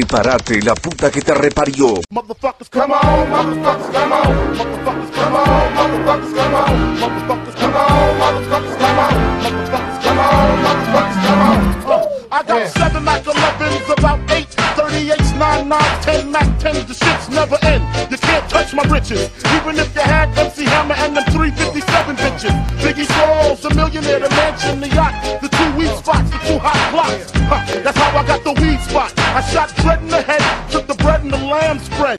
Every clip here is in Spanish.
Prepárate, la puta que te reparió. Motherfuckers, come on, motherfuckers, come on. Motherfuckers, come on, motherfuckers, come on. Motherfuckers, come on, motherfuckers, come on. Motherfuckers, come on, motherfuckers, come on. Uh, I got seven Mac 11s, about eight 38s, 9 9 10 Mac 10s. The shit's never end. You can't touch my riches. Even if you had MC Hammer and them 357 bitches. Biggie Smalls, a millionaire, the mansion, the yacht, the two weed spots, the two hot blocks. Huh, that's how I got the weed spot. I shot Dread in the head, took the bread and the lamb spread.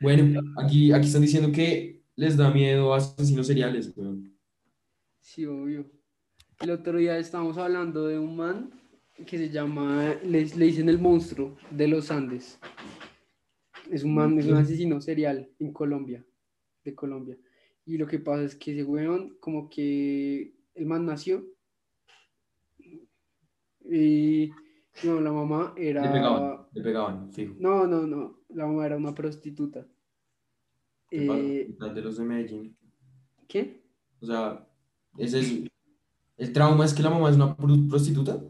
Bueno, aquí, aquí están diciendo que les da miedo a asesinos seriales, weón. Sí, obvio. El otro día estábamos hablando de un man que se llama, le, le dicen el monstruo de los Andes. Es un man, es un asesino serial en Colombia, de Colombia. Y lo que pasa es que ese weón, como que el man nació y no, la mamá era... Le pegaban, le pegaban, fijo. No, no, no, la mamá era una prostituta. Eh, de los de Medellín. ¿Qué? O sea, ese es... ¿El trauma es que la mamá es una pro- prostituta?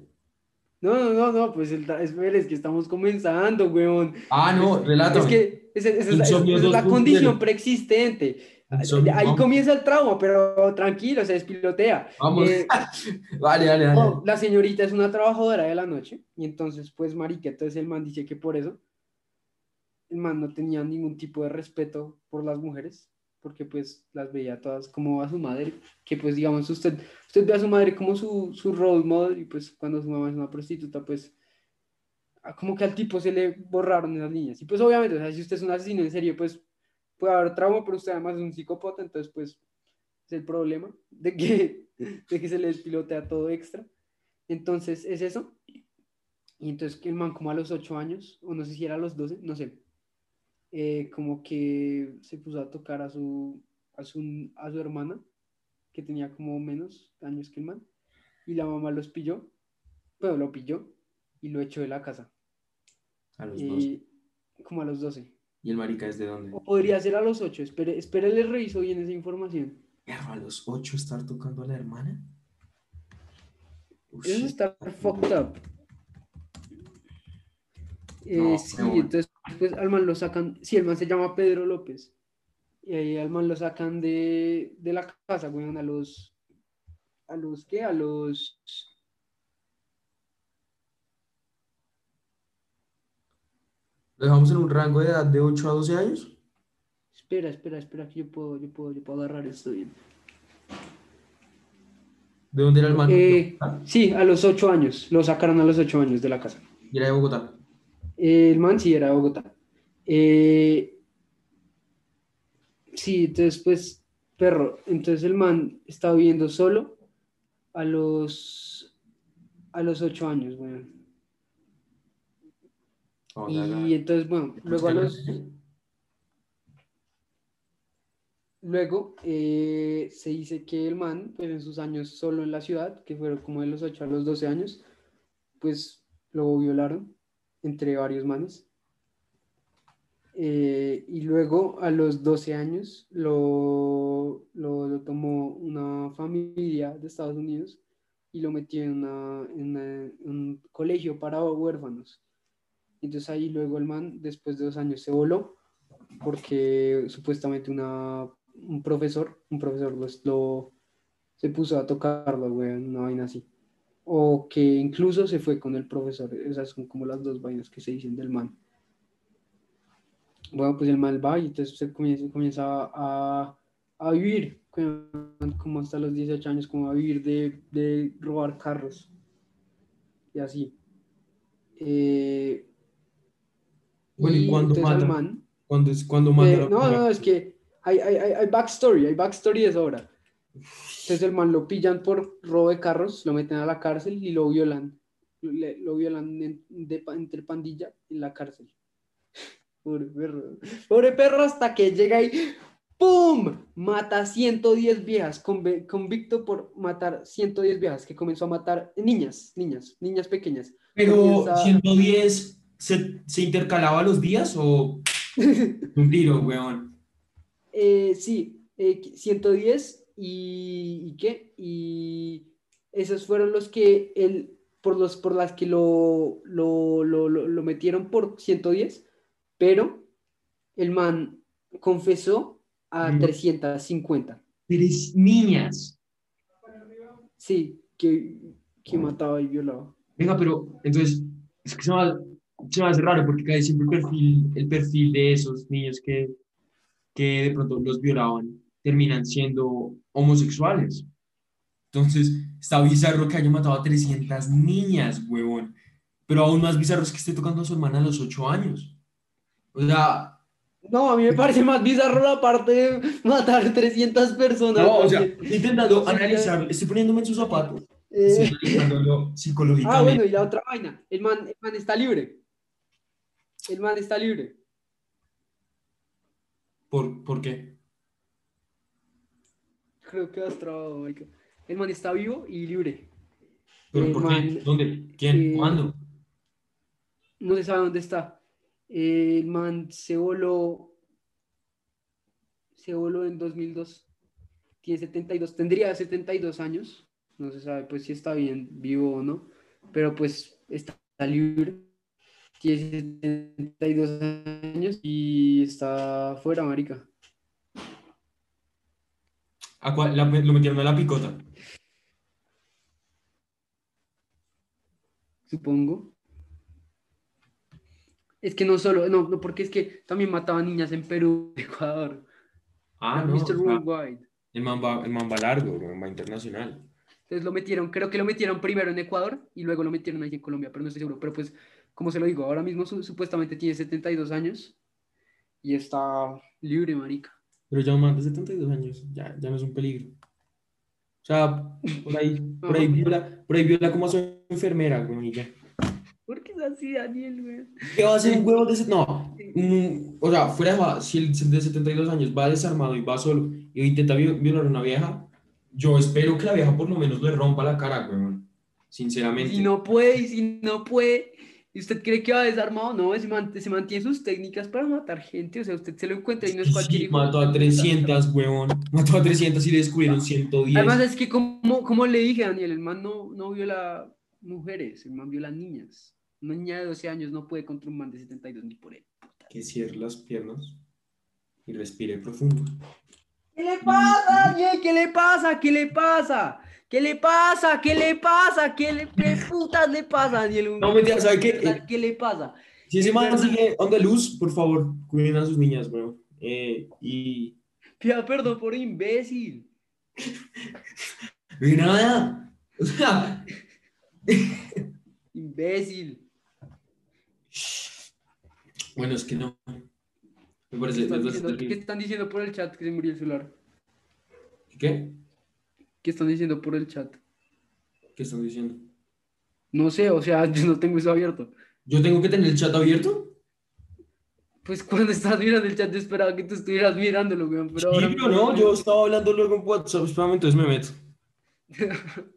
No, no, no, no, pues el, espera, es que estamos comenzando, weón. Ah, no. Es que esa, esa es, la- Insomnio esa es la 2.0. condición preexistente. Insomnio, Ahí vamos. comienza el trauma, pero tranquilo, se despilotea. Vamos. Eh, Vale, dale, dale. no, la señorita es una trabajadora de la noche y entonces, pues, marica, entonces el man dice que por eso el man no tenía ningún tipo de respeto por las mujeres, porque pues las veía todas como a su madre, que pues digamos usted, usted ve a su madre como su, su role model y pues cuando su mamá es una prostituta, pues como que al tipo se le borraron esas líneas. Y pues obviamente, o sea, si usted es un asesino en serio, pues puede haber trauma, pero usted además es un psicópata, entonces pues es el problema de que, de que se le despilotea todo extra. Entonces es eso. Y entonces el man como a los 8 años, o no sé si era a los 12, no sé, eh, como que se puso a tocar a su, a su, a su hermana, que tenía como menos años que el man, y la mamá los pilló, bueno, lo pilló y lo echó de la casa, A los dos. y, como a los 12. ¿Y el marica es de dónde? O podría ser a los 8, espere, espere, le reviso bien esa información. A los ocho estar tocando a la hermana. Eso está fucked up. Eh, No, sí, entonces pues al man lo sacan, sí, el man se llama Pedro López. Y ahí al man lo sacan de, de la casa, weón, a los, a los, ¿qué? A los, ¿Lo dejamos en un rango de edad de 8 a 12 años? espera, espera, espera, que yo puedo, yo puedo, yo puedo agarrar esto bien. ¿De dónde era el man? Eh, ¿Ah? sí, a los 8 años, lo sacaron a los 8 años de la casa. Y era de Bogotá. Eh, el man sí era de Bogotá. Eh, sí, entonces pues, perro, entonces el man estaba viviendo solo a los a los ocho años, weón. A Y entonces, bueno, luego a los luego eh, se dice que el man, pues en sus años solo en la ciudad, que fueron como de los 8 a los 12 años, pues lo violaron entre varios manes. Eh, y luego a los 12 años lo, lo, lo tomó una familia de Estados Unidos y lo metió en, una- en una- un colegio para huérfanos. Entonces ahí luego el man, después de dos años, se voló porque supuestamente una, un profesor, un profesor lo, se puso a tocarlo, weón, una vaina así. O que incluso se fue con el profesor. Esas son como las dos vainas que se dicen del man. Bueno, pues el man va y entonces se comienza, comienza a, a vivir, como hasta los 18 años, como a vivir de, de robar carros. Y así. Eh, Bueno, ¿y al mata? man- ¿Cuándo, es, mata eh, no, no, es que hay, hay, hay, backstory, hay backstory de sobra. Entonces el man lo pillan por robo de carros, lo meten a la cárcel y lo violan. Le- lo violan en- de pa- entre pandilla en la cárcel. Pobre perro. Pobre perro hasta que llega y ¡pum! Mata 110 viejas, convicto por matar 110 viejas, que comenzó a matar niñas, niñas, niñas pequeñas. Pero Comienza- 110 se, se intercalaba los días o un tiro, weón. Eh, sí, eh, 110 y, ¿y qué? Y esos fueron los que él, por, los, por las que lo, lo, lo, lo, metieron por 110, pero el man confesó a Mm. 350. Tres niñas. Sí, que, que mataba y violaba. Venga, pero entonces, es que se va- se me hace raro porque cae siempre el perfil, el perfil de esos niños que, que de pronto los violaban terminan siendo homosexuales. Entonces, está bizarro que haya matado a 300 niñas, huevón. Pero aún más bizarro es que esté tocando a su hermana a los 8 años. O sea, No, a mí me parece más bizarro la parte de matar 300 personas. no, o sea, intentando Sí, analizar, estoy poniéndome en sus zapatos, eh, estoy analizándolo Ah, psicológicamente. bueno, y la otra vaina. El man, el man está libre. El man está libre. ¿Por, ¿Por qué? Creo que has trabado. El man está vivo y libre. ¿Pero El por qué? ¿Dónde? ¿Quién? eh, ¿Cuándo? No se sabe dónde está. El man se voló. Se voló en 2002. Tiene 72. Tendría 72 años. No se sabe pues si está bien vivo o no. Pero pues está libre. Tiene 72 años y está fuera, marica. ¿A cuál- la- lo metieron a la picota. supongo. Es que no solo, no, no, porque es que también mataban niñas en Perú, Ecuador. Ah, no. Mr. Worldwide. el man va, el man va largo, bro, va internacional. Entonces lo metieron, creo que lo metieron primero en Ecuador y luego lo metieron ahí en Colombia, pero no estoy seguro. Pero pues, como se lo digo, ahora mismo su- supuestamente tiene 72 años y está libre, marica. Pero ya un man de 72 años, ya, ya no es un peligro. O sea, por ahí, por ahí viola, por ahí viola como a su enfermera, güey, y ya. ¿Por qué es así, Daniel, güey? ¿Qué va a hacer un huevo de? No, mm, o sea, fuera de si el de 72 años va desarmado y va solo y intenta vi- violar a una vieja, yo espero que la vieja por lo menos le rompa la cara, güey. Sinceramente. Si no puede, y si no puede, ¿y usted cree que va desarmado? No, se, man- se mantiene sus técnicas para matar gente, o sea, usted se lo encuentra y no es cualquier sí, mató a puta. 300, huevón. Mató a 300 y le descubrieron 110. Además es que como, como le dije a Daniel, el man no, no viola mujeres, el man viola niñas. Una niña de 12 años no puede contra un man de 72 ni por él. que cierre las piernas y respire profundo. ¿Qué le pasa, Daniel? ¿Qué le pasa? ¿Qué le pasa? ¿Qué le pasa? ¿Qué le pasa? ¿Qué le qué putas le pasa, Daniel? No, mentira, ¿sabe qué? ¿Qué le pasa? Si ese Es man sigue onda luz, por favor, cuiden a sus niñas, bro. Eh, y. Pida perdón por imbécil. y nada. O sea. Imbécil. Bueno, es que no. Me parece. ¿Qué están, diciendo, qué están diciendo por el chat que se murió el celular? ¿Qué? ¿Qué están diciendo por el chat? ¿Qué están diciendo? No sé, o sea, yo no tengo eso abierto. ¿Yo tengo que tener el chat abierto? Pues cuando estás mirando el chat, yo esperaba que tú estuvieras mirándolo, weón. Pero sí, no, yo estaba hablando luego en WhatsApp, espérame, entonces me meto.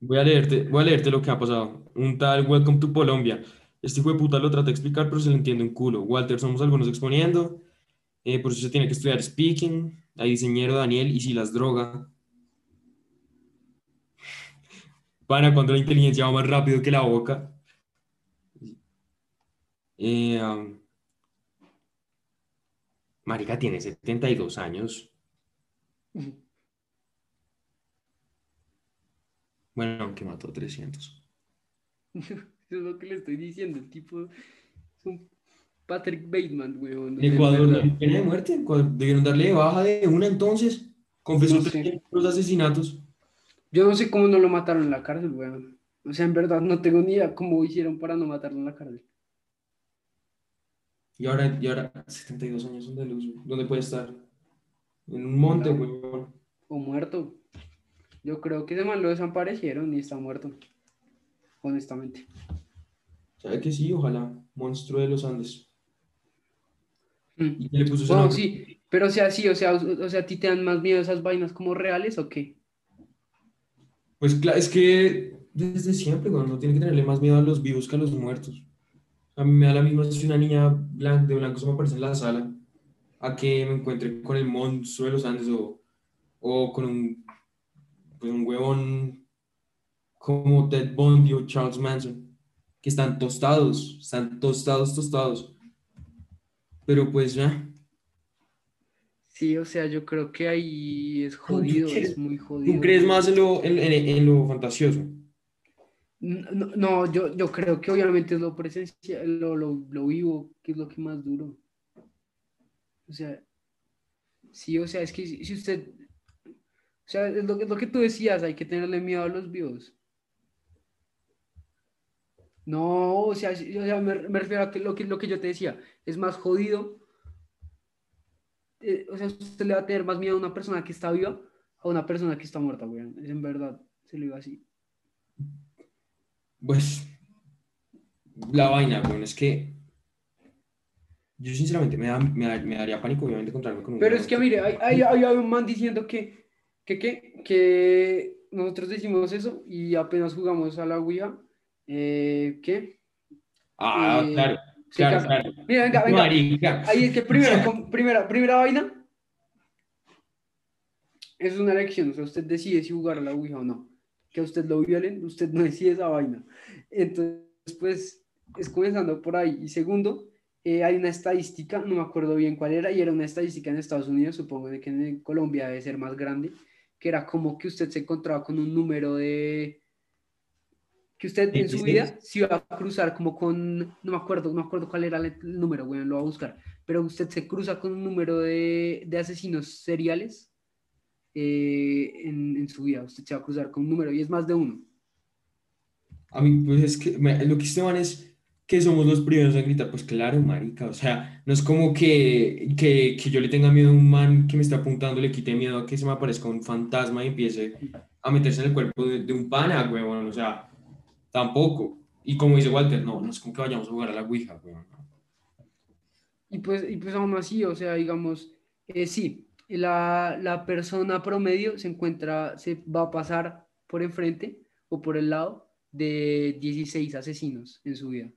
Voy a leerte, voy a leerte lo que ha pasado. Un tal Welcome to Colombia. Este hijo de puta lo trata de explicar, pero se le entiende un culo. Walter, somos algunos exponiendo. Eh, por eso se tiene que estudiar speaking. Hay diseñero Daniel y si las droga. Para cuando la inteligencia va más rápido que la boca. Eh, um, Marica tiene 72 años. Bueno, aunque mató 300. Eso es lo que le estoy diciendo. El tipo es un Patrick Bateman, weón. ¿En Ecuador no hay verdad. pena de muerte? Ecuador- Debieron darle de baja de una entonces. Confesó No sé. 300 asesinatos. Yo no sé cómo no lo mataron en la cárcel, weón. O sea, en verdad no tengo ni idea cómo hicieron para no matarlo en la cárcel. Y ahora, y ahora 72 años son de luz. ¿Dónde puede estar? En un monte, güey. O muerto. Yo creo que ese man lo desaparecieron y está muerto. Honestamente. ¿Sabe que sí? Ojalá. Monstruo de los Andes. Mm. ¿Y qué le puso ese Bueno, nombre? sí, pero o sea, sí, o sea, o, o sea, ¿a ti te dan más miedo esas vainas como reales o qué? Pues claro, es que desde siempre, güey, uno tiene que tenerle más miedo a los vivos que a los muertos. A mí me da la misma si una niña blan- de blanco se me aparece en la sala. a que me encuentre con el monstruo de los Andes o, o con un, pues un huevón como Ted Bundy o Charles Manson, que están tostados, están tostados, tostados. Pero pues ya, Sí, o sea, yo creo que ahí es jodido, es muy jodido. ¿tú crees más en lo, en, en- en lo fantasioso? No, no, yo, yo creo que obviamente es lo presencial, lo, lo, lo vivo, que es lo que más duro. O sea, sí, o sea, es que si, si usted, o sea, es lo, que- es lo que tú decías, hay que tenerle miedo a los vivos. No, o sea, sí, o sea, me, me refiero a que lo, que lo que yo te decía, es más jodido. eh, o sea, usted le va a tener más miedo a una persona que está viva a una persona que está muerta, weón. Es en verdad, se lo digo así. Pues la vaina, bueno, es que yo sinceramente me, da- me, me daría pánico obviamente encontrarme con un Pero es que, mire, hay, hay, hay un man diciendo que, que, que, que nosotros decimos eso y apenas jugamos a la Ouija, eh, ¿qué? Ah, eh, claro, claro. Mira, venga, venga. Marica. Ahí es que primero, con- primera, primera vaina, es una elección, o sea, usted decide si jugar a la Ouija o no. Que a usted lo violen, usted no decide esa vaina. Entonces, pues, es comenzando por ahí. Y segundo, eh, hay una estadística, no me acuerdo bien cuál era, y era una estadística en Estados Unidos, supongo que en Colombia debe ser más grande, que era como que usted se encontraba con un número de... Que usted en su 16. vida se iba a cruzar como con, no me acuerdo, no me acuerdo cuál era el número, bueno, lo voy a buscar, pero usted se cruza con un número de, de asesinos seriales eh, en, en su vida, usted se va a cruzar con un número y es más de uno. A mí, pues es que me- lo que se van es que somos los primeros en gritar, pues claro, marica, o sea, no es como que, que, que yo le tenga miedo a un man que me está apuntando, le quite miedo a que se me aparezca un fantasma y empiece a meterse en el cuerpo de, de un pana, huevón, o sea, tampoco. Y como dice Walter, no, no es como que vayamos a jugar a la Ouija, no. Y pues, y pues aún así, o sea, digamos, eh, sí, la, la persona promedio se encuentra, se va a pasar por enfrente o por el lado de 16 asesinos en su vida.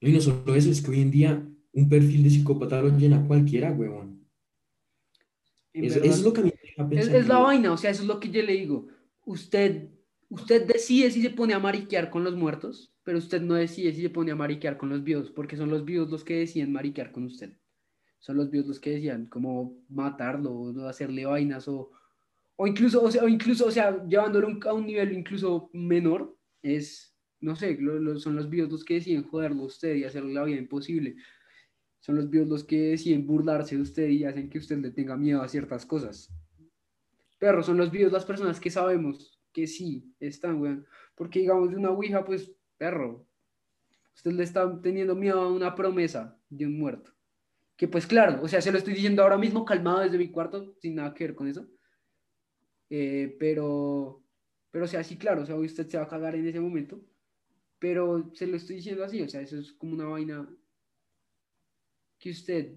Y no solo eso, es que hoy en día un perfil de psicópata lo llena cualquiera, huevón. Eso, es lo que a mí me deja Es, pensando. es la vaina, o sea, eso es lo que yo le digo. Usted, usted decide si se pone a mariquear con los muertos, pero usted no decide si se pone a mariquear con los vivos, porque son los vivos los que deciden mariquear con usted. Son los vivos los que decían como matarlo, o hacerle vainas, o, o incluso, o sea, o incluso, o sea, llevándolo a un nivel incluso menor, es, no sé, lo- lo- son los vivos los que deciden joderlo a usted y hacerle la vida imposible. Son los vivos los que deciden burlarse de usted y hacen que usted le tenga miedo a ciertas cosas. Perro, son los vivos las personas que sabemos que sí están, weón. Porque digamos de una ouija, pues, perro, usted le está teniendo miedo a una promesa de un muerto. Que pues claro, o sea, se lo estoy diciendo ahora mismo calmado desde mi cuarto, sin nada que ver con eso. Eh, pero, pero o sea, sí, claro, o sea, usted se va a cagar en ese momento. Pero se lo estoy diciendo así, o sea, eso es como una vaina que usted,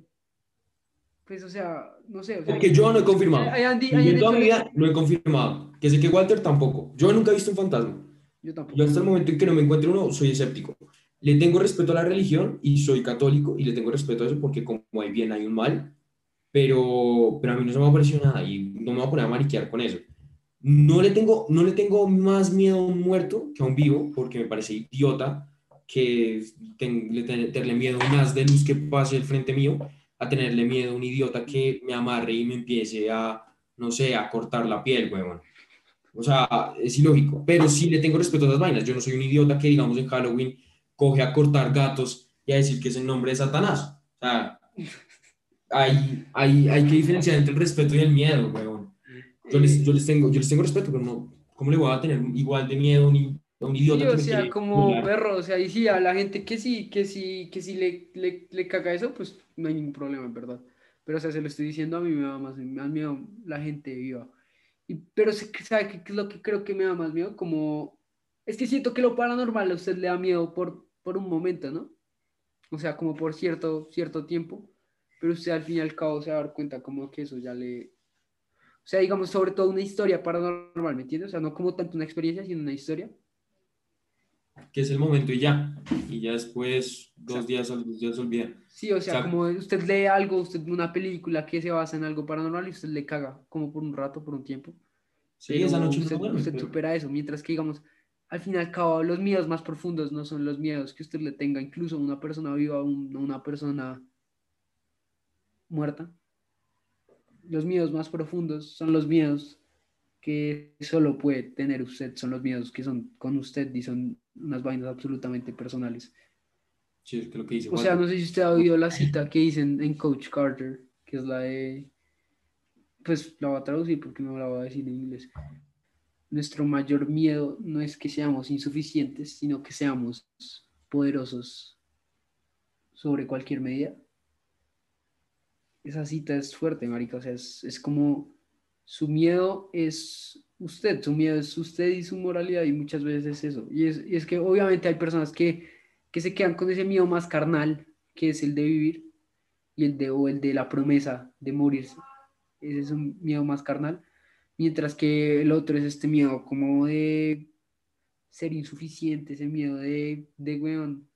pues, o sea, no sé. O sea, Porque yo no he confirmado. Hay- hay- hay- Yo hay en toda mi vida no he confirmado. Que sé que Walter tampoco. Yo nunca he visto un fantasma. Yo tampoco. Yo hasta el momento en que no me encuentre uno, soy escéptico. Le tengo respeto a la religión y soy católico y le tengo respeto a eso porque como hay bien hay un mal, pero, pero a mí no se me ha parecido nada y no me voy a poner a mariquear con eso. No le tengo, no le tengo más miedo a un muerto que a un vivo porque me parece idiota que ten- le ten- tenerle miedo a un haz de luz que pase al frente mío a tenerle miedo a un idiota que me amarre y me empiece a, no sé, a cortar la piel, huevón. O sea, es ilógico, pero sí le tengo respeto a esas vainas. Yo no soy un idiota que, digamos, en Halloween coge a cortar gatos y a decir que es el nombre de Satanás. O sea, hay, hay, hay que diferenciar entre el respeto y el miedo, weón. Yo les, yo les, tengo, yo les tengo respeto, pero no, ¿cómo le voy a tener igual de miedo a un, Sí, o sea, como perro, o sea, y sí, a la gente que sí, que sí, que sí le, le, le caga eso, pues no hay ningún problema, en verdad. Pero, o sea, se lo estoy diciendo a mí me da más, da miedo la gente viva. Y, pero, ¿sabe qué qué es lo que creo que me da más miedo? Como, es que siento que lo paranormal a usted le da miedo por, por un momento, ¿no? O sea, como por cierto, cierto tiempo, pero usted al fin y al cabo se va a dar cuenta como que eso ya le... O sea, digamos, sobre todo una historia paranormal, ¿me entiendes? O sea, no como tanto una experiencia, sino una historia que es el momento y ya. Y ya después, dos días, dos días se olvida. Sí, o sea, Exacto. como usted lee algo, usted ve una película que se basa en algo paranormal y usted le caga, como por un rato, por un tiempo. Sí, Pero esa noche no usted, duerme, usted pero- supera eso, mientras que, digamos, al fin y al cabo, los miedos más profundos no son los miedos que usted le tenga incluso a una persona viva o un- a una persona muerta. Los miedos más profundos son los miedos que solo puede tener usted, son los miedos que son con usted y son unas vainas absolutamente personales. Sí, es que lo que dice O sea, no sé si usted ha oído la cita que dicen en Coach Carter, que es la de, pues la voy a traducir porque no la voy a decir en inglés. Nuestro mayor miedo no es que seamos insuficientes, sino que seamos poderosos sobre cualquier medida. Esa cita es fuerte, marica, o sea, es, es como su miedo es usted, su miedo es usted y su moralidad y muchas veces es eso. Y es, y es que obviamente hay personas que que se quedan con ese miedo más carnal, que es el de vivir, y el de, o el de la promesa de morirse. Ese es un miedo más carnal. Mientras que el otro es este miedo como de ser insuficiente, ese miedo de, de weón,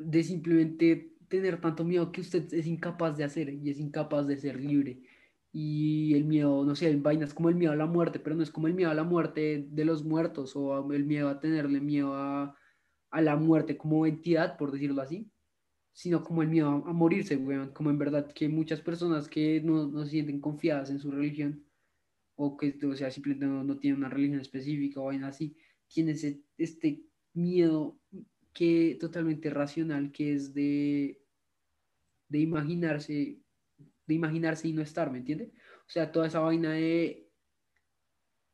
de simplemente tener tanto miedo que usted es incapaz de hacer y es incapaz de ser libre. Y el miedo, no sé, vainas como el miedo a la muerte, pero no es como el miedo a la muerte de los muertos o el miedo a tenerle miedo a, a la muerte como entidad, por decirlo así, sino como el miedo a, a morirse, weón. Como en verdad que muchas personas que no, no se sienten confiadas en su religión, o que, o sea, simplemente no, no tienen una religión específica o vaina así, tienen ese, este miedo que totalmente racional, que es de, de imaginarse, de imaginarse y no estar, ¿me entiende? O sea, toda esa vaina de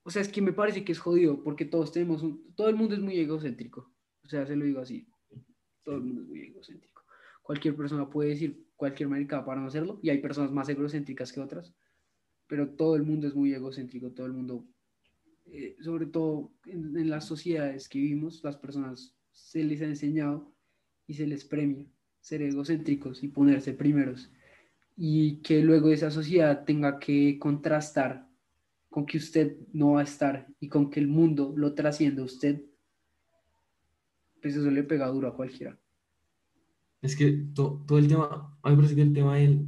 o sea, es que me parece que es jodido porque todos tenemos un, todo el mundo es muy egocéntrico. O sea, se lo digo así. Todo el mundo es muy egocéntrico. Cualquier persona puede decir cualquier maricada para no hacerlo y hay personas más egocéntricas que otras, pero todo el mundo es muy egocéntrico, todo el mundo, eh, sobre todo en, en las sociedades que vivimos, las personas se les ha enseñado y se les premia ser egocéntricos y ponerse primeros y que luego esa sociedad tenga que contrastar con que usted no va a estar y con que el mundo lo trascienda a usted, pues eso le pega duro a cualquiera. Es que to- todo el tema, a mí me parece que el tema del,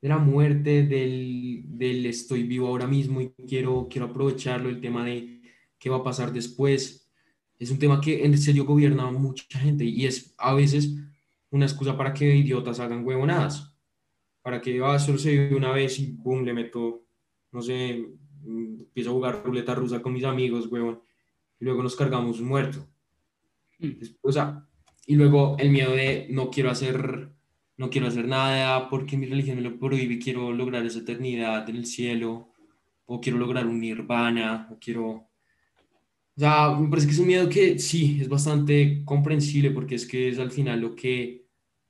de la muerte, del, del estoy vivo ahora mismo y quiero, quiero aprovecharlo, el tema de qué va a pasar después, es un tema que en serio gobierna a mucha gente y es a veces una excusa para que idiotas hagan huevonadas, para que ah, solo se vive una vez y boom, le meto, no sé, mm, empiezo a jugar ruleta rusa con mis amigos, huevón, y luego nos cargamos muerto. O sea, y luego el miedo de no quiero hacer, no quiero hacer nada porque mi religión me lo prohíbe, quiero lograr esa eternidad en el cielo, o quiero lograr un nirvana, o quiero... O sea, me parece que es un miedo que sí, es bastante comprensible porque es que es al final lo que,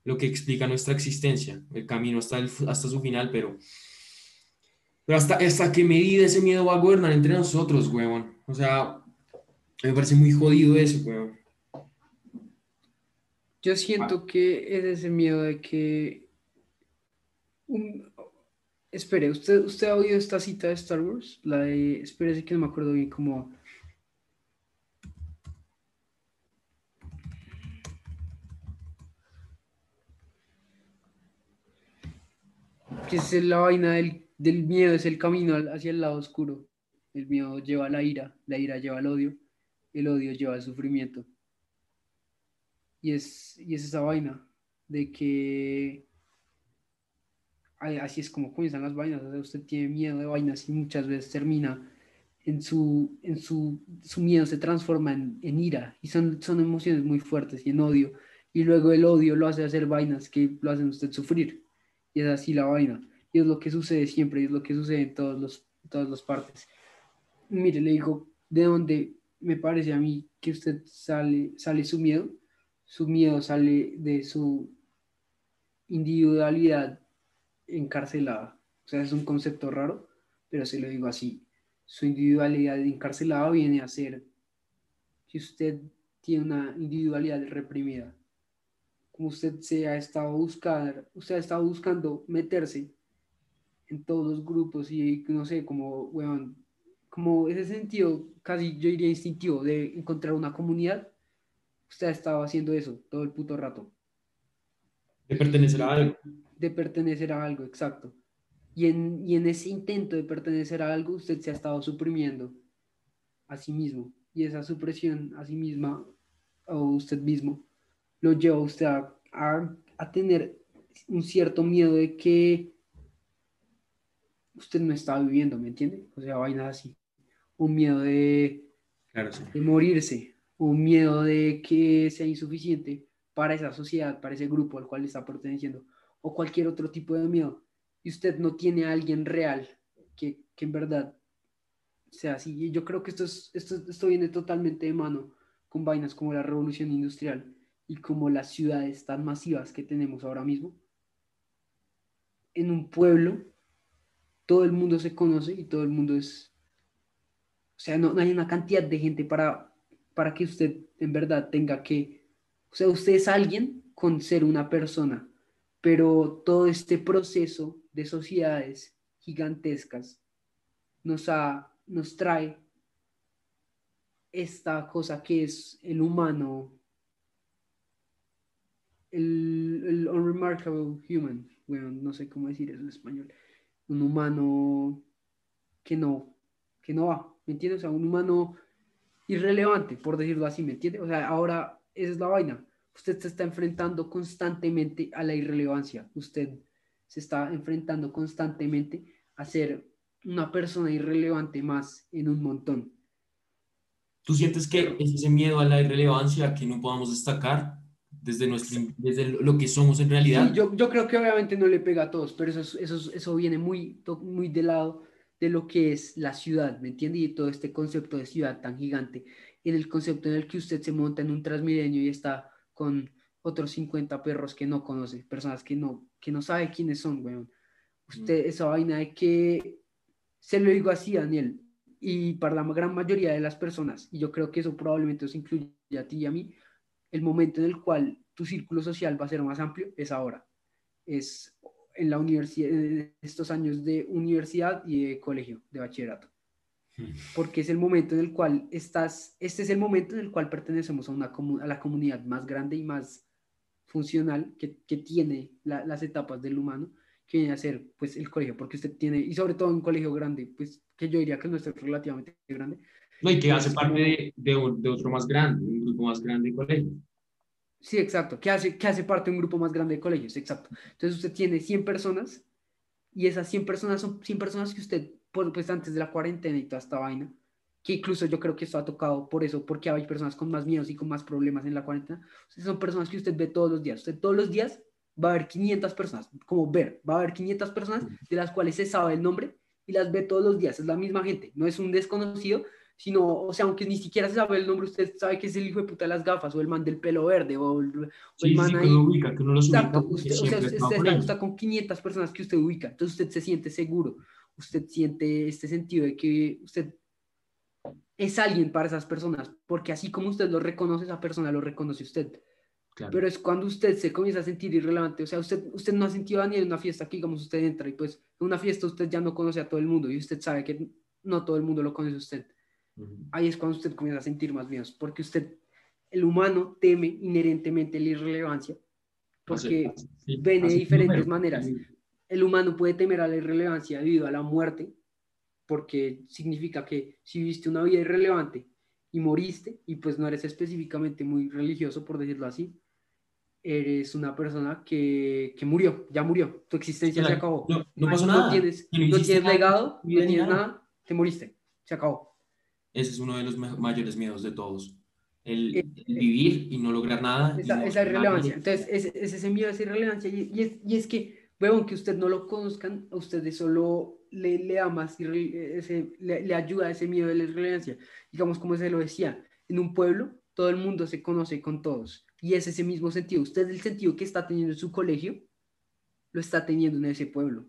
lo que explica nuestra existencia, el camino hasta, el, hasta su final, pero... Pero hasta, hasta qué medida ese miedo va a gobernar entre nosotros, huevón. O sea, me parece muy jodido eso, huevón. Yo siento que es ese miedo de que... un- Espere, ¿usted, ¿usted ha oído esta cita de Star Wars? La de... Espérese que no me acuerdo bien cómo... Que es la vaina del, del miedo, es el camino hacia el lado oscuro. El miedo lleva a la ira, la ira lleva al odio, el odio lleva al sufrimiento. Y es, y es esa vaina de que así es como comienzan las vainas. O sea, usted tiene miedo de vainas y muchas veces termina en su, en su, su miedo se transforma en, en ira y son, son emociones muy fuertes y en odio. Y luego el odio lo hace hacer vainas que lo hacen usted sufrir. Y es así la vaina. Y es lo que sucede siempre, y es lo que sucede en todos los, todas las partes. Mire, le digo, de dónde me parece a mí que usted sale, sale su miedo. Su miedo sale de su individualidad encarcelada. O sea, es un concepto raro, pero se lo digo así. Su individualidad encarcelada viene a ser que usted tiene una individualidad reprimida. Como usted se ha estado buscando, usted ha estado buscando meterse en todos los grupos y no sé, como, weón, como ese sentido, casi yo diría instintivo, de encontrar una comunidad, usted ha estado haciendo eso todo el puto rato. De pertenecer a algo. De pertenecer a algo, exacto. Y en, y en ese intento de pertenecer a algo, usted se ha estado suprimiendo a sí mismo. Y esa supresión a sí misma, o usted mismo, lo lleva a usted a, a- a tener un cierto miedo de que usted no está viviendo, ¿me entiende? O sea, vainas así. Un miedo de, Claro, sí. de morirse, un miedo de que sea insuficiente para esa sociedad, para ese grupo al cual está perteneciendo, o cualquier otro tipo de miedo. Y usted no tiene a alguien real que, que en verdad sea así. Y yo creo que esto, es, esto, esto viene totalmente de mano con vainas como la revolución industrial y como las ciudades tan masivas que tenemos ahora mismo. En un pueblo, todo el mundo se conoce y todo el mundo es... O sea, no, hay una cantidad de gente para, para que usted en verdad tenga que... O sea, usted es alguien con ser una persona, pero todo este proceso de sociedades gigantescas nos, ha, nos trae esta cosa que es el humano, el, el unremarkable human, bueno, no sé cómo decir eso en español, un humano que no, que no va, ¿me entiendes? O sea, un humano irrelevante, por decirlo así, ¿me entiendes? O sea, ahora es la vaina. Usted se está enfrentando constantemente a la irrelevancia. Usted se está enfrentando constantemente a ser una persona irrelevante más en un montón. ¿Tú sientes que es ese miedo a la irrelevancia que no podamos destacar desde, nuestro, desde lo que somos en realidad? Sí, yo, yo creo que obviamente no le pega a todos, pero eso, es- eso, es- eso viene muy, muy del lado de lo que es la ciudad, ¿me entiende? Y todo este concepto de ciudad tan gigante, en el concepto en el que usted se monta en un Transmilenio y está con otros 50 perros que no conoce, personas que no, que no sabe quiénes son, weón. Usted, esa vaina de que, se lo digo así, Daniel, y para la gran mayoría de las personas, y yo creo que eso probablemente os incluye a ti y a mí, el momento en el cual tu círculo social va a ser más amplio es ahora. Es en la universidad, en estos años de universidad y de colegio, de bachillerato. Porque es el momento en el cual estás, este es el momento en el cual pertenecemos a, una a la comunidad más grande y más funcional que, que tiene la- las etapas del humano, que viene a ser pues el colegio, porque usted tiene, y sobre todo un colegio grande, pues que yo diría que el nuestro es relativamente grande, No, y que hace parte de, de, de otro más grande, un grupo más grande de colegio. Sí, exacto, que hace, que hace parte de un grupo más grande de colegios, exacto. Entonces usted tiene 100 personas y esas 100 personas son 100 personas que usted, por- pues antes de la cuarentena y toda esta vaina, que incluso yo creo que esto ha tocado por eso, porque hay personas con más miedos y con más problemas en la cuarentena. Son personas que usted ve todos los días. Usted todos los días va a haber 500 personas, como ver, va a haber 500 personas de las cuales se sabe el nombre y las ve todos los días. Es la misma gente, no es un desconocido, sino, o sea, aunque ni siquiera se sabe el nombre, usted sabe que es el hijo de puta de las gafas o el man del pelo verde o el, o el Sí, man sí, que ahí. uno ubica, que los ubica Exacto, usted, o sea, usted, está, ellos. está con 500 personas que usted ubica, entonces usted se siente seguro, usted siente este sentido de que usted es alguien para esas personas, porque así como usted lo reconoce, esa persona lo reconoce usted. Claro. Pero es cuando usted se comienza a sentir irrelevante, o sea, usted, usted no ha sentido a ni en una fiesta que, digamos, usted entra y pues en una fiesta usted ya no conoce a todo el mundo y usted sabe que no todo el mundo lo conoce a usted. Ahí es cuando usted comienza a sentir más miedos, porque usted, el humano, teme inherentemente la irrelevancia, porque Así- sí, ven de así diferentes número. maneras. el humano puede temer a la irrelevancia debido a la muerte, porque significa que si viviste una vida irrelevante y moriste, y pues no eres específicamente muy religioso, por decirlo así, eres una persona que, que murió, ya murió, tu existencia se Claro, acabó. No, no pasó nada. tienes, no tienes legado, no tienes nada, te moriste, se acabó. Ese es uno de los mayores miedos de todos. El, el vivir y no lograr nada. esa, no esa irrelevancia. Entonces, es, es ese miedo a esa irrelevancia. Y, y es, y es que, bueno, aunque usted no lo conozcan, a ustedes solo le, le da más, ese, le, le ayuda ese miedo de la irrelevancia. Digamos, como se lo decía, en un pueblo todo el mundo se conoce con todos. Y es ese mismo sentido. Usted el sentido que está teniendo en su colegio, lo está teniendo en ese pueblo.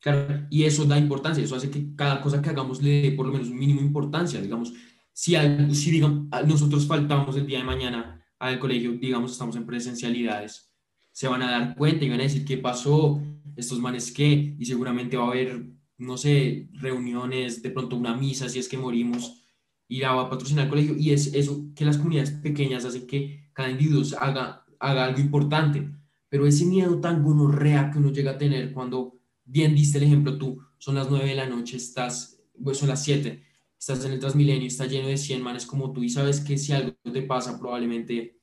Claro, y eso da importancia, eso hace que cada cosa que hagamos le dé por lo menos un mínimo importancia. Digamos, si, al- si digamos, nosotros faltamos el día de mañana al colegio, digamos, estamos en presencialidades, se van a dar cuenta y van a decir qué pasó, estos manes qué, y seguramente va a haber no sé, reuniones, de pronto una misa, si es que morimos, y la va a patrocinar el colegio, y es eso que las comunidades pequeñas hacen que cada individuo haga, haga algo importante, pero ese miedo tan gonorrea que uno llega a tener cuando, bien diste el ejemplo tú, son las nueve de la noche, estás, pues son las siete, estás en el Transmilenio, está lleno de 100 manes como tú y sabes que si algo te pasa, probablemente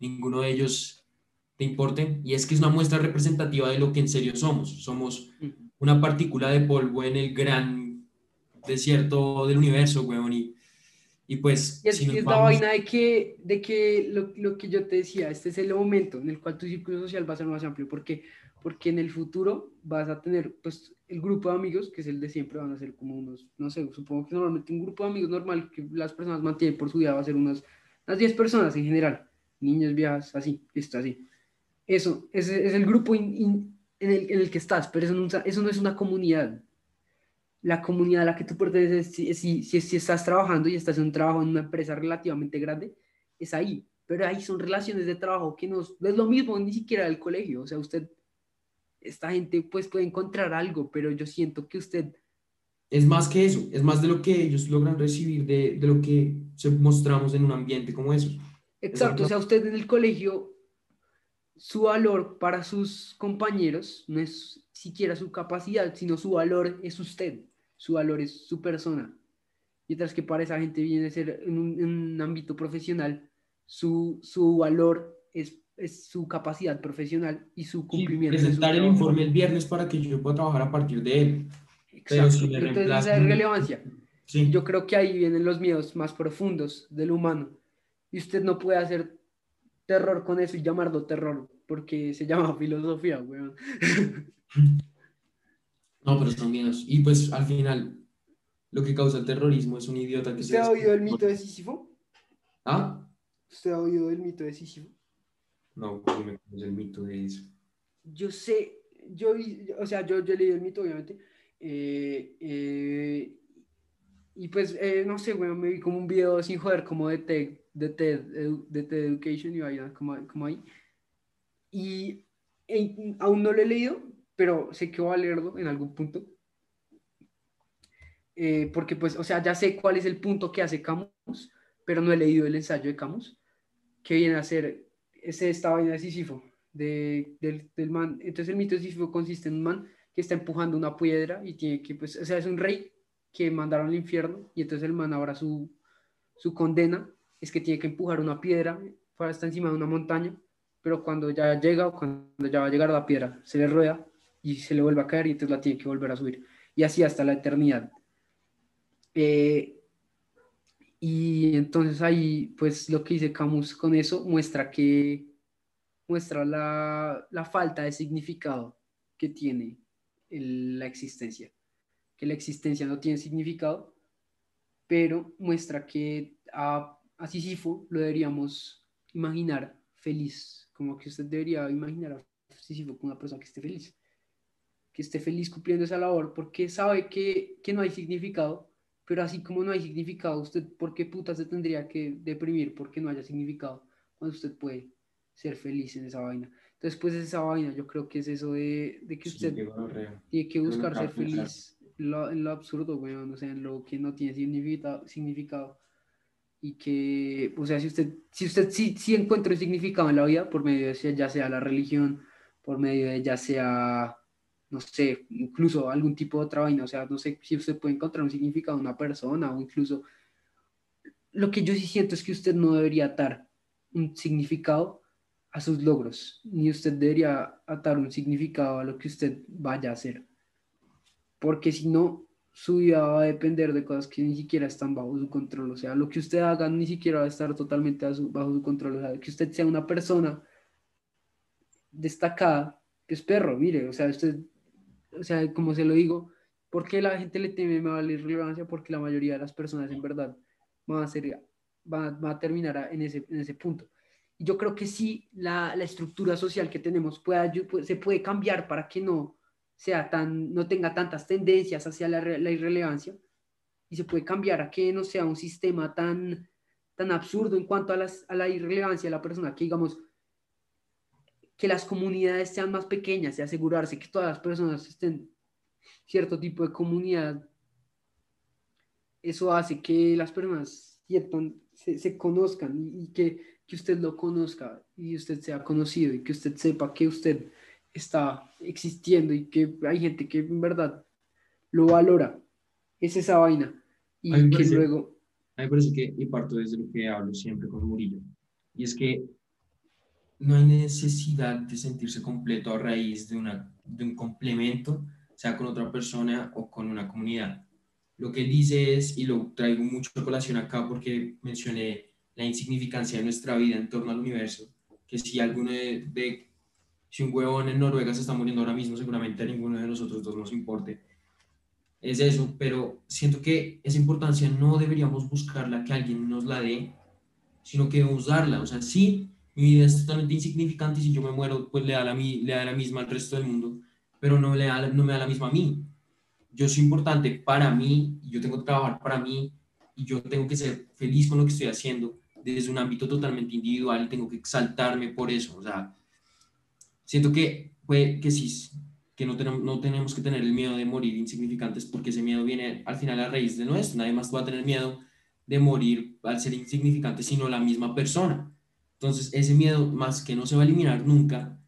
ninguno de ellos te importe. Y es que es una muestra representativa de lo que en serio somos. Somos una partícula de polvo en el gran desierto del universo, weón. Y, y pues... Y es, si nos es la vamos- vaina de que, de que lo, lo que yo te decía, este es el momento en el cual tu círculo social va a ser más amplio. ¿Por qué? Porque en el futuro vas a tener, pues, el grupo de amigos, que es el de siempre, van a ser como unos, no sé, supongo que normalmente un grupo de amigos normal que las personas mantienen por su vida va a ser unas, unas 10 personas en general, niños, viejas, así, listo, así. Eso, ese es el grupo in- in- en, el, en el que estás, pero eso no, eso no es una comunidad. La comunidad a la que tú perteneces, si, si, si, si estás trabajando y estás en un trabajo en una empresa relativamente grande, es ahí. Pero ahí son relaciones de trabajo que no es lo mismo ni siquiera del colegio. O sea, usted, esta gente pues puede encontrar algo, pero yo siento que usted Es más que eso, es más de lo que ellos logran recibir, de, de lo que se mostramos en un ambiente como eso. Exacto, o sea, usted en el colegio, su valor para sus compañeros no es siquiera su capacidad, sino su valor es usted, su valor es su persona. Mientras que para esa gente viene a ser en un, en un ámbito profesional, su, su valor es, es su capacidad profesional y su cumplimiento. presentar el informe el viernes para que yo pueda trabajar a partir de él. Exacto, si entonces esa es relevancia. Sí, Yo creo que ahí vienen los miedos más profundos del humano. Y usted no puede hacer terror con eso y llamarlo terror, porque se llama filosofía, weón. no, pero son miedos. Y pues al final, lo que causa el terrorismo es un idiota que ¿Usted se... ha oído el mito de Sísifo? ¿Ah? ¿Usted ha oído el mito de Sísifo? No, dime cuál es el mito de eso. Yo sé, yo, o sea, yo, yo leído el mito, obviamente. eh, eh, y pues, eh, no sé, weón, me vi como un video sin joder, como de TED, de TED, de TED Education y vaina, como, como ahí. Y e- aún no lo he leído, pero sé que voy a leerlo en algún punto. Eh, porque pues, o sea, ya sé cuál es el punto que hace Camus, pero no he leído el ensayo de Camus, que viene a ser ese, esta vaina de Sísifo, de, del, del man. Entonces el mito de Sísifo consiste en un man que está empujando una piedra y tiene que, pues, o sea, es un rey que mandaron al infierno y entonces el man ahora su, su condena es que tiene que empujar una piedra para estar encima de una montaña, pero cuando ya llega o cuando ya va a llegar la piedra, se le rueda y se le vuelve a caer y entonces la tiene que volver a subir. Y así hasta la eternidad. Eh, y entonces ahí, pues lo que dice Camus con eso muestra que muestra la, la falta de significado que tiene el- la existencia. Que la existencia no tiene significado, pero muestra que a, a Sísifo lo deberíamos imaginar feliz, como que usted debería imaginar a Sísifo como una persona que esté feliz, que esté feliz cumpliendo esa labor, porque sabe que, que no hay significado, pero así como no hay significado, usted, ¿por qué puta se tendría que deprimir porque no haya significado cuando usted puede ser feliz en esa vaina? Entonces, pues esa vaina, yo creo que es eso de, de que usted tiene que buscar ser feliz en lo, en lo absurdo, weón, o sea, en lo que no tiene significado, significado. Y que, o sea, si usted, si usted sí, sí encuentra un significado en la vida, por medio de ya sea la religión, por medio de ya sea, no sé, incluso algún tipo de otra vaina, o sea, no sé si usted puede encontrar un significado en una persona o incluso, lo que yo sí siento es que usted no debería atar un significado a sus logros, ni usted debería atar un significado a lo que usted vaya a hacer porque si no, su vida va a depender de cosas que ni siquiera están bajo su control, o sea, lo que usted haga ni siquiera va a estar totalmente a su- bajo su control, o sea, que usted sea una persona destacada, pues perro, mire, o sea, usted, o sea, como se lo digo, ¿por qué la gente le teme a la irrelevancia? Porque la mayoría de las personas en verdad van a, ser, van van a terminar en, ese, en ese punto. Y yo creo que sí, la, la estructura social que tenemos puede, se puede cambiar para que no sea tan, no tenga tantas tendencias hacia la, la irrelevancia y se puede cambiar a que no sea un sistema tan, tan absurdo en cuanto a, las, a la irrelevancia de la persona, que digamos, que las comunidades sean más pequeñas y asegurarse que todas las personas estén cierto tipo de comunidad, eso hace que las personas sientan, se, se conozcan y, y que, que usted lo conozca y usted sea conocido y que usted sepa que usted está existiendo y que hay gente que en verdad lo valora. Es esa vaina. Y que parece- luego, A mí me parece que, y parto desde lo que hablo siempre con Murillo, y es que no hay necesidad de sentirse completo a raíz de, un complemento, sea con otra persona o con una comunidad. Lo que dice es, y lo traigo mucho a colación acá porque mencioné la insignificancia de nuestra vida en torno al universo, que si alguno de, de- si un huevón en Noruega se está muriendo ahora mismo, seguramente a ninguno de nosotros dos nos importe. Es eso, pero siento que esa importancia no deberíamos buscarla, que alguien nos la dé, sino que debemos darla. O sea, sí, mi vida es totalmente insignificante y si yo me muero, pues le da la, le da la misma al resto del mundo, pero no, le da, no me da la misma a mí. Yo soy importante para mí yo tengo que trabajar para mí y yo tengo que ser feliz con lo que estoy haciendo desde un ámbito totalmente individual y tengo que exaltarme por eso. O sea, siento que, puede que sí, que no tenemos, no tenemos que tener el miedo de morir insignificantes porque ese miedo viene al final a raíz de nuestro. Nadie más va a tener miedo de morir al ser insignificante, sino la misma persona. Entonces, ese miedo, más que no se va a eliminar nunca,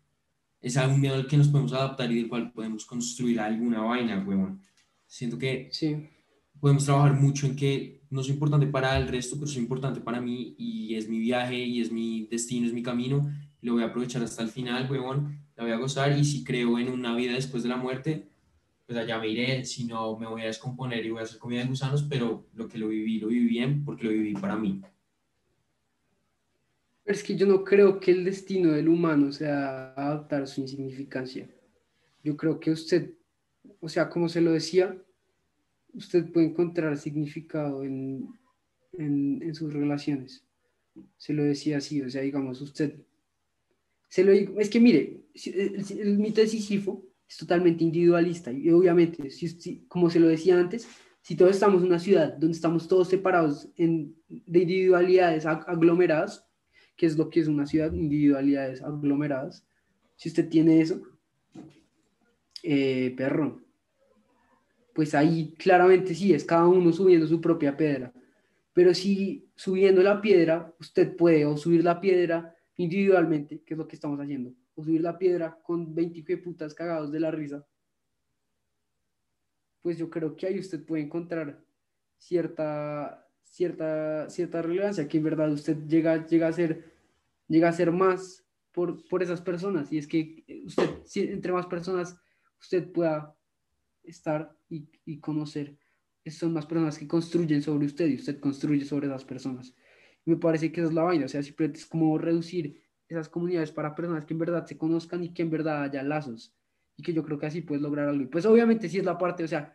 es algún miedo al que nos podemos adaptar y del cual podemos construir alguna vaina, huevón. Siento que sí, podemos trabajar mucho en que no es importante para el resto, pero es importante para mí y es mi viaje y es mi destino, es mi camino. Lo voy a aprovechar hasta el final, huevón. La voy a gozar y si creo en una vida después de la muerte, pues allá me iré. Si no, me voy a descomponer y voy a hacer comida de gusanos, pero lo que lo viví, lo viví bien porque lo viví para mí. Pero es que yo no creo que el destino del humano sea adaptar su insignificancia. Yo creo que usted, o sea, como se lo decía, usted puede encontrar significado en, en, en sus relaciones. Se lo decía así, o sea, digamos, usted, se lo es que mire, si- el, el mito de Sísifo es totalmente individualista y obviamente, si, si- como se lo decía antes, si todos estamos en una ciudad donde estamos todos separados en, de individualidades ag- aglomeradas, que es lo que es una ciudad, individualidades aglomeradas. Si usted tiene eso, eh, perro, pues ahí claramente sí, es cada uno subiendo su propia piedra. Pero si subiendo la piedra, usted puede o subir la piedra individualmente, que es lo que estamos haciendo, o subir la piedra con 20 putas cagados de la risa, pues yo creo que ahí usted puede encontrar cierta, cierta, cierta relevancia, que en verdad usted llega, llega, a, ser, llega a ser más por, por esas personas. Y es que usted, entre más personas usted pueda estar y, y conocer, son más personas que construyen sobre usted y usted construye sobre esas personas. Y me parece que esa es la vaina, o sea, simplemente es como reducir esas comunidades para personas que en verdad se conozcan y que en verdad haya lazos. Y que yo creo que así puedes lograr algo. Y pues obviamente sí es la parte, o sea,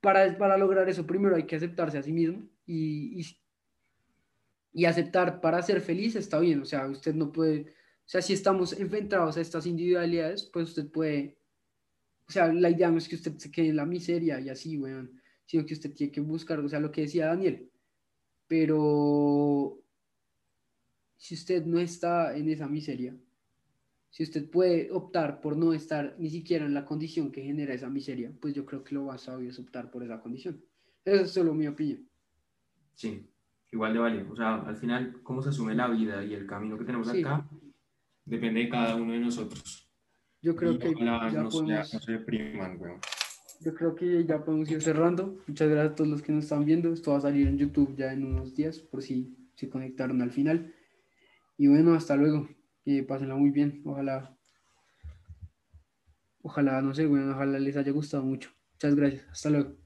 para, para lograr eso primero hay que aceptarse a sí mismo y, y, y aceptar para ser feliz está bien, o sea, usted no puede, o sea, si estamos enfrentados a estas individualidades, pues usted puede, o sea, la idea no es que usted se quede en la miseria y así, weón, sino que usted tiene que buscar, o sea, lo que decía Daniel, pero si usted no está en esa miseria, si usted puede optar por no estar ni siquiera en la condición que genera esa miseria, pues yo creo que lo más sabio es optar por esa condición. Esa es solo mi opinión. Sí, igual de vale. O sea, al final, cómo se asume la vida y el camino que tenemos Sí. acá, depende de cada uno de nosotros. Yo creo Y que ojalá ya podemos, no se depriman, weón. yo creo que ya podemos ir cerrando. Muchas gracias a todos los que nos están viendo. Esto va a salir en YouTube ya en unos días, por si se conectaron al final. Y bueno, hasta luego. Que pásenla muy bien. Ojalá, ojalá, no sé, bueno, ojalá les haya gustado mucho. Muchas gracias. Hasta luego.